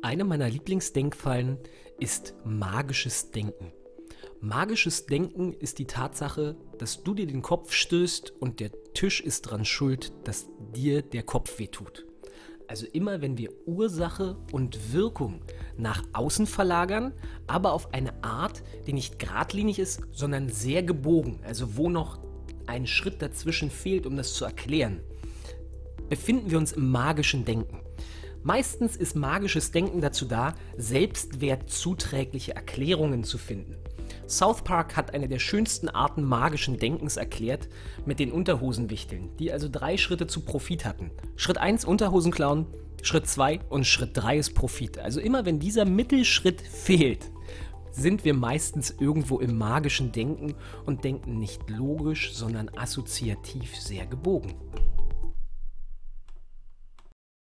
Eine meiner Lieblingsdenkfallen ist magisches Denken. Magisches Denken ist die Tatsache, dass du dir den Kopf stößt und der Tisch ist dran schuld, dass dir der Kopf wehtut. Also immer wenn wir Ursache und Wirkung nach außen verlagern, aber auf eine Art, die nicht geradlinig ist, sondern sehr gebogen, also wo noch ein Schritt dazwischen fehlt, um das zu erklären, befinden wir uns im magischen Denken. Meistens ist magisches Denken dazu da, selbstwertzuträgliche Erklärungen zu finden. South Park hat eine der schönsten Arten magischen Denkens erklärt mit den Unterhosenwichteln, die also drei Schritte zu Profit hatten. Schritt 1 Unterhosen klauen, Schritt 2 und Schritt 3 ist Profit. Also immer wenn dieser Mittelschritt fehlt, sind wir meistens irgendwo im magischen Denken und denken nicht logisch, sondern assoziativ sehr gebogen.